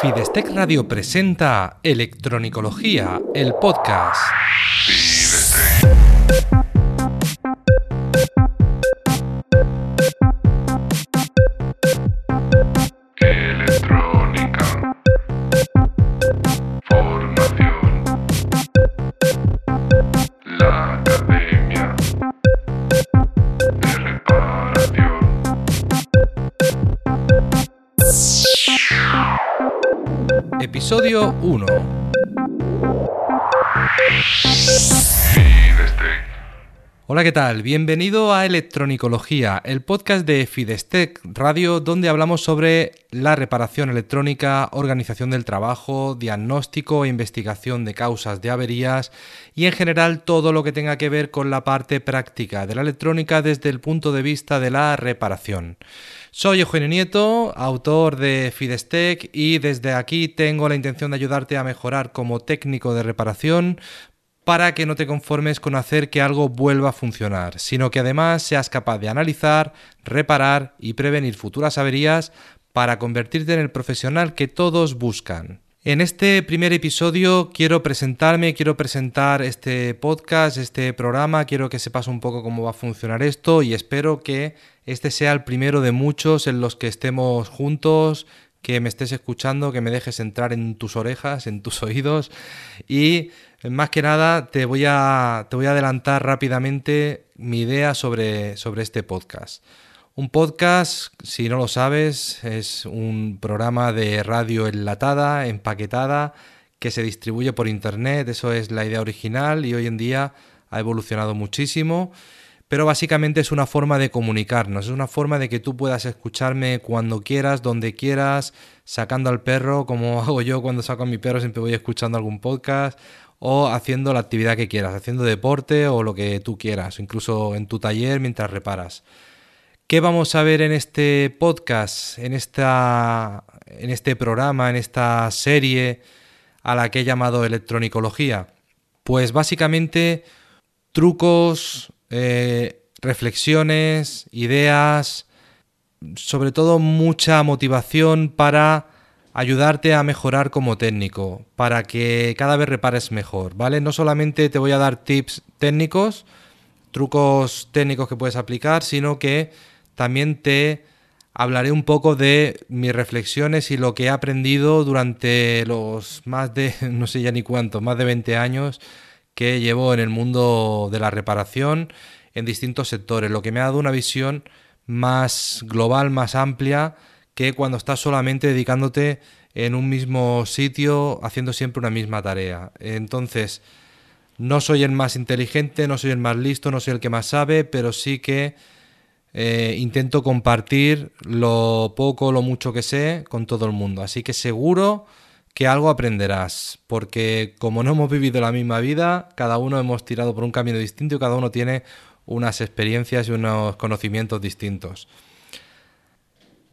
Fidestec Radio presenta Electronicología, el podcast. Episodio 1. Hola, ¿qué tal? Bienvenido a Electronicología, el podcast de Fidestec Radio, donde hablamos sobre la reparación electrónica, organización del trabajo, diagnóstico e investigación de causas de averías y en general todo lo que tenga que ver con la parte práctica de la electrónica desde el punto de vista de la reparación. Soy Eugenio Nieto, autor de Fidestec y desde aquí tengo la intención de ayudarte a mejorar como técnico de reparación para que no te conformes con hacer que algo vuelva a funcionar, sino que además seas capaz de analizar, reparar y prevenir futuras averías para convertirte en el profesional que todos buscan. En este primer episodio quiero presentarme, quiero presentar este podcast, este programa, quiero que sepas un poco cómo va a funcionar esto y espero que este sea el primero de muchos en los que estemos juntos, que me estés escuchando, que me dejes entrar en tus orejas, en tus oídos y más que nada te voy a, te voy a adelantar rápidamente mi idea sobre, sobre este podcast. Un podcast, si no lo sabes, es un programa de radio enlatada, empaquetada, que se distribuye por internet. Eso es la idea original y hoy en día ha evolucionado muchísimo. Pero básicamente es una forma de comunicarnos, es una forma de que tú puedas escucharme cuando quieras, donde quieras, sacando al perro, como hago yo cuando saco a mi perro, siempre voy escuchando algún podcast, o haciendo la actividad que quieras, haciendo deporte o lo que tú quieras, incluso en tu taller mientras reparas. ¿Qué vamos a ver en este podcast, en, esta, en este programa, en esta serie a la que he llamado electronicología? Pues básicamente trucos, eh, reflexiones, ideas, sobre todo mucha motivación para ayudarte a mejorar como técnico, para que cada vez repares mejor, ¿vale? No solamente te voy a dar tips técnicos, trucos técnicos que puedes aplicar, sino que también te hablaré un poco de mis reflexiones y lo que he aprendido durante los más de, no sé ya ni cuántos, más de 20 años que llevo en el mundo de la reparación en distintos sectores, lo que me ha dado una visión más global, más amplia, que cuando estás solamente dedicándote en un mismo sitio, haciendo siempre una misma tarea. Entonces, no soy el más inteligente, no soy el más listo, no soy el que más sabe, pero sí que eh, intento compartir lo poco lo mucho que sé con todo el mundo. Así que seguro que algo aprenderás, porque como no hemos vivido la misma vida, cada uno hemos tirado por un camino distinto y cada uno tiene unas experiencias y unos conocimientos distintos.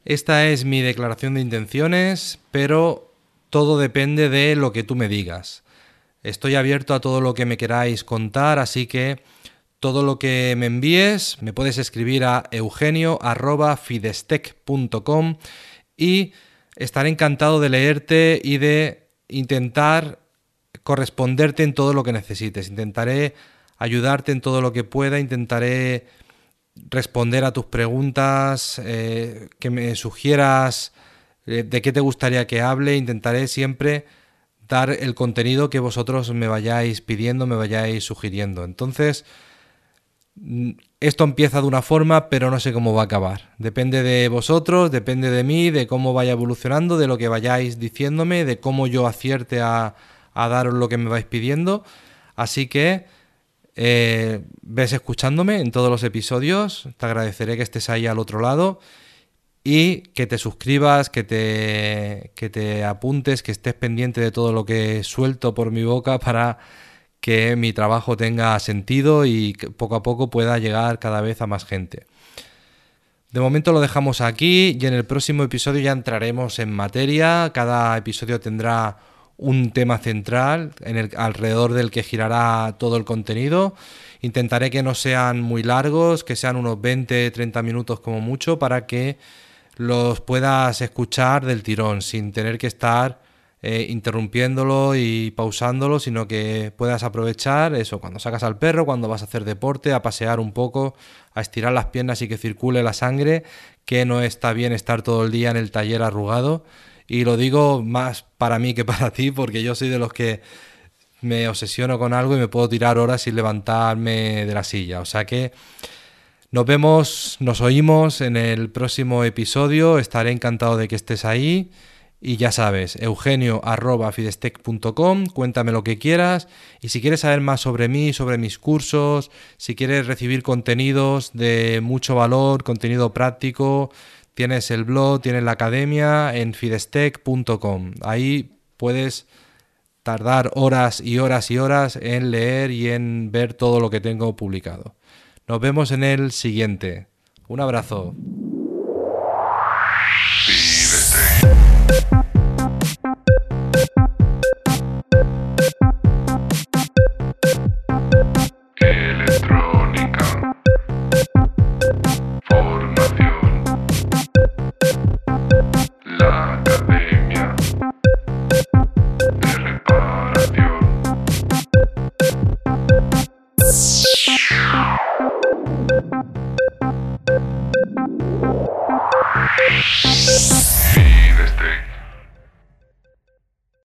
Esta es mi declaración de intenciones, pero todo depende de lo que tú me digas. Estoy abierto a todo lo que me queráis contar, así que todo lo que me envíes me puedes escribir a eugenio.fidestec.com y estaré encantado de leerte y de intentar corresponderte en todo lo que necesites. Intentaré ayudarte en todo lo que pueda, intentaré responder a tus preguntas, eh, que me sugieras eh, de qué te gustaría que hable, intentaré siempre dar el contenido que vosotros me vayáis pidiendo, me vayáis sugiriendo. Entonces, esto empieza de una forma, pero no sé cómo va a acabar. Depende de vosotros, depende de mí, de cómo vaya evolucionando, de lo que vayáis diciéndome, de cómo yo acierte a, daros lo que me vais pidiendo. Así que eh, ves escuchándome en todos los episodios. Te agradeceré que estés ahí al otro lado y que te suscribas, que te, que te apuntes, que estés pendiente de todo lo que suelto por mi boca para que mi trabajo tenga sentido y que poco a poco pueda llegar cada vez a más gente. De momento lo dejamos aquí y en el próximo episodio ya entraremos en materia. Cada episodio tendrá un tema central en el, alrededor del que girará todo el contenido. Intentaré que no sean muy largos, que sean unos 20-30 minutos como mucho, para que los puedas escuchar del tirón, sin tener que estar eh, interrumpiéndolo y pausándolo, sino que puedas aprovechar eso cuando sacas al perro, cuando vas a hacer deporte, a pasear un poco, a estirar las piernas y que circule la sangre, que no está bien estar todo el día en el taller arrugado. Y lo digo más para mí que para ti, porque yo soy de los que me obsesiono con algo y me puedo tirar horas sin levantarme de la silla. O sea que nos vemos, nos oímos en el próximo episodio. Estaré encantado de que estés ahí. Y ya sabes, eugenio.fidestec.com, cuéntame lo que quieras. Y si quieres saber más sobre mí, sobre mis cursos, si quieres recibir contenidos de mucho valor, contenido práctico, tienes el blog, tienes la academia en fidestec.com. Ahí puedes tardar horas y horas y horas en leer y en ver todo lo que tengo publicado. Nos vemos en el siguiente. Un abrazo.